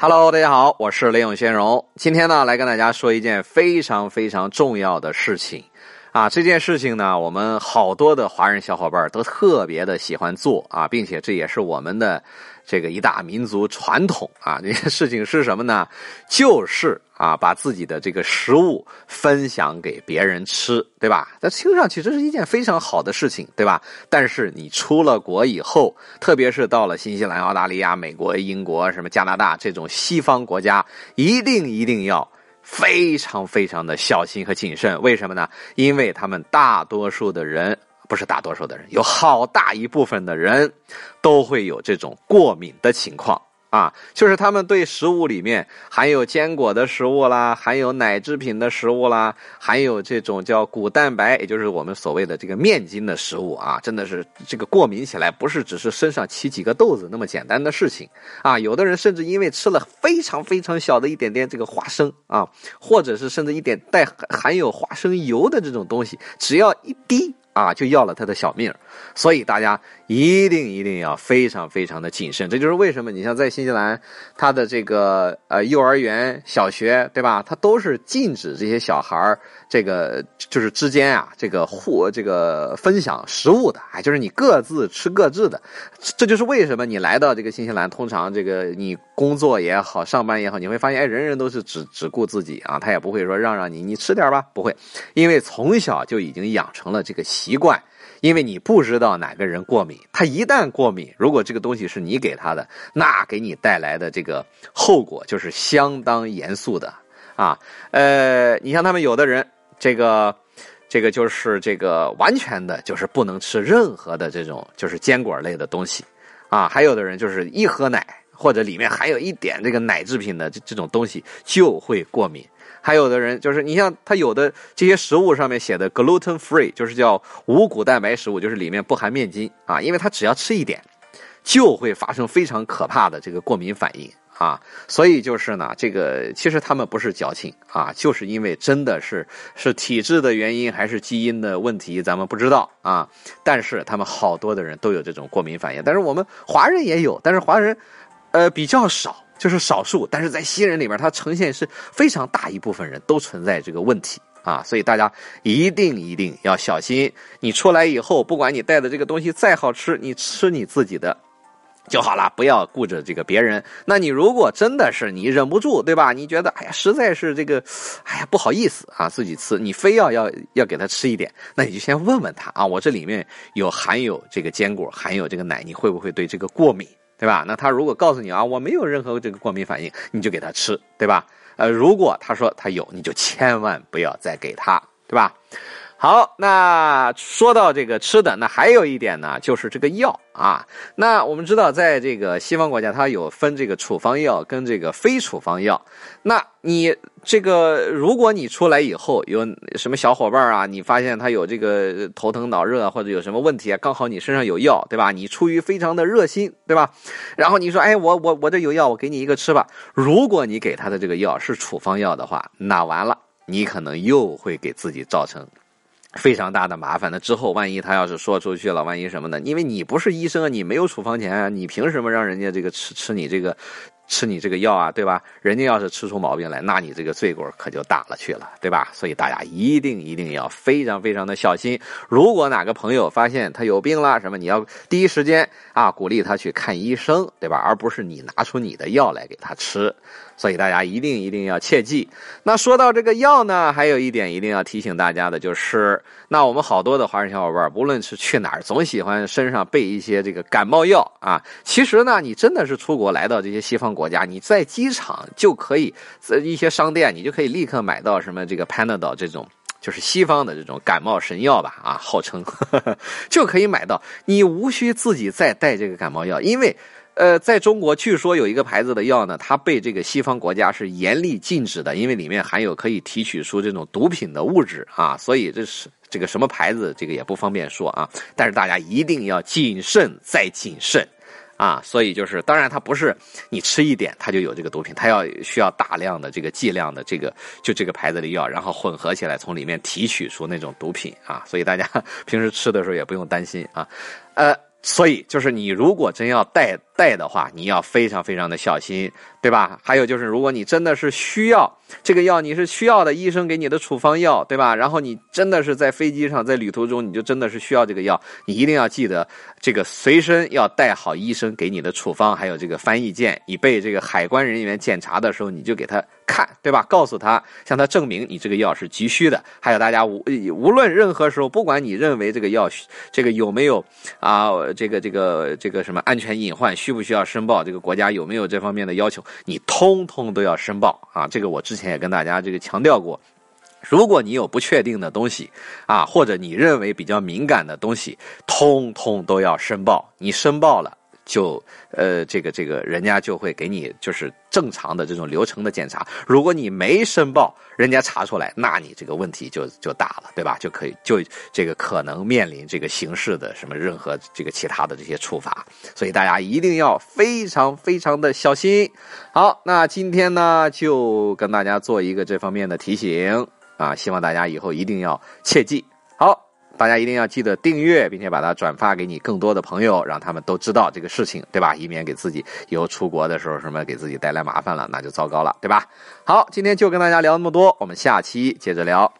Hello，大家好，我是雷永先荣。今天呢，来跟大家说一件非常非常重要的事情啊！这件事情呢，我们好多的华人小伙伴都特别的喜欢做啊，并且这也是我们的这个一大民族传统啊。这件事情是什么呢？就是啊，把自己的这个食物分享给别人吃，对吧？那听上去这是一件非常好的事情，对吧？但是你出了国以后，特别是到了新西兰、澳大利亚、美国、英国、什么加拿大这种西方国家，一定一定要非常非常的小心和谨慎。为什么呢？因为他们大多数的人，不是大多数的人，有好大一部分的人都会有这种过敏的情况。啊，就是他们对食物里面含有坚果的食物啦，含有奶制品的食物啦，含有这种叫谷蛋白，也就是我们所谓的这个面筋的食物啊，真的是这个过敏起来不是只是身上起几个痘子那么简单的事情啊。有的人甚至因为吃了非常非常小的一点点这个花生啊，或者是甚至一点带含有花生油的这种东西，只要一滴。啊，就要了他的小命所以大家一定一定要非常非常的谨慎。这就是为什么你像在新西兰，他的这个呃幼儿园、小学，对吧？他都是禁止这些小孩儿这个就是之间啊，这个互这个分享食物的，哎，就是你各自吃各自的。这就是为什么你来到这个新西兰，通常这个你工作也好，上班也好，你会发现，哎，人人都是只只顾自己啊，他也不会说让让你你吃点吧，不会，因为从小就已经养成了这个习。习惯，因为你不知道哪个人过敏，他一旦过敏，如果这个东西是你给他的，那给你带来的这个后果就是相当严肃的啊。呃，你像他们有的人，这个这个就是这个完全的就是不能吃任何的这种就是坚果类的东西啊，还有的人就是一喝奶或者里面含有一点这个奶制品的这这种东西就会过敏。还有的人就是，你像他有的这些食物上面写的 gluten free，就是叫无谷蛋白食物，就是里面不含面筋啊，因为他只要吃一点，就会发生非常可怕的这个过敏反应啊。所以就是呢，这个其实他们不是矫情啊，就是因为真的是是体质的原因还是基因的问题，咱们不知道啊。但是他们好多的人都有这种过敏反应，但是我们华人也有，但是华人呃比较少。就是少数，但是在新人里面，它呈现是非常大一部分人都存在这个问题啊，所以大家一定一定要小心。你出来以后，不管你带的这个东西再好吃，你吃你自己的就好了，不要顾着这个别人。那你如果真的是你忍不住，对吧？你觉得哎呀，实在是这个，哎呀不好意思啊，自己吃，你非要要要给他吃一点，那你就先问问他啊，我这里面有含有这个坚果，含有这个奶，你会不会对这个过敏？对吧？那他如果告诉你啊，我没有任何这个过敏反应，你就给他吃，对吧？呃，如果他说他有，你就千万不要再给他，对吧？好，那说到这个吃的，那还有一点呢，就是这个药啊。那我们知道，在这个西方国家，它有分这个处方药跟这个非处方药。那你这个，如果你出来以后有什么小伙伴啊，你发现他有这个头疼脑热或者有什么问题啊，刚好你身上有药，对吧？你出于非常的热心，对吧？然后你说，哎，我我我这有药，我给你一个吃吧。如果你给他的这个药是处方药的话，那完了，你可能又会给自己造成。非常大的麻烦，那之后万一他要是说出去了，万一什么的，因为你不是医生啊，你没有处方钱啊，你凭什么让人家这个吃吃你这个？吃你这个药啊，对吧？人家要是吃出毛病来，那你这个罪过可就大了去了，对吧？所以大家一定一定要非常非常的小心。如果哪个朋友发现他有病了，什么你要第一时间啊鼓励他去看医生，对吧？而不是你拿出你的药来给他吃。所以大家一定一定要切记。那说到这个药呢，还有一点一定要提醒大家的就是，那我们好多的华人小伙伴，不论是去哪儿，总喜欢身上备一些这个感冒药啊。其实呢，你真的是出国来到这些西方。国家，你在机场就可以，在一些商店，你就可以立刻买到什么这个 Panadol 这种，就是西方的这种感冒神药吧，啊，号称 就可以买到，你无需自己再带这个感冒药，因为，呃，在中国据说有一个牌子的药呢，它被这个西方国家是严厉禁止的，因为里面含有可以提取出这种毒品的物质啊，所以这是这个什么牌子，这个也不方便说啊，但是大家一定要谨慎再谨慎。啊，所以就是，当然它不是你吃一点它就有这个毒品，它要需要大量的这个剂量的这个就这个牌子的药，然后混合起来从里面提取出那种毒品啊，所以大家 平时吃的时候也不用担心啊，呃，所以就是你如果真要带带的话，你要非常非常的小心，对吧？还有就是，如果你真的是需要这个药，你是需要的，医生给你的处方药，对吧？然后你真的是在飞机上，在旅途中，你就真的是需要这个药，你一定要记得这个随身要带好医生给你的处方，还有这个翻译件，以备这个海关人员检查的时候，你就给他看，对吧？告诉他，向他证明你这个药是急需的。还有大家无无论任何时候，不管你认为这个药这个有没有啊，这个这个这个什么安全隐患，需不需要申报？这个国家有没有这方面的要求？你通通都要申报啊！这个我之前也跟大家这个强调过。如果你有不确定的东西啊，或者你认为比较敏感的东西，通通都要申报。你申报了。就呃，这个这个，人家就会给你就是正常的这种流程的检查。如果你没申报，人家查出来，那你这个问题就就大了，对吧？就可以就这个可能面临这个刑事的什么任何这个其他的这些处罚。所以大家一定要非常非常的小心。好，那今天呢就跟大家做一个这方面的提醒啊，希望大家以后一定要切记。大家一定要记得订阅，并且把它转发给你更多的朋友，让他们都知道这个事情，对吧？以免给自己以后出国的时候什么给自己带来麻烦了，那就糟糕了，对吧？好，今天就跟大家聊那么多，我们下期接着聊。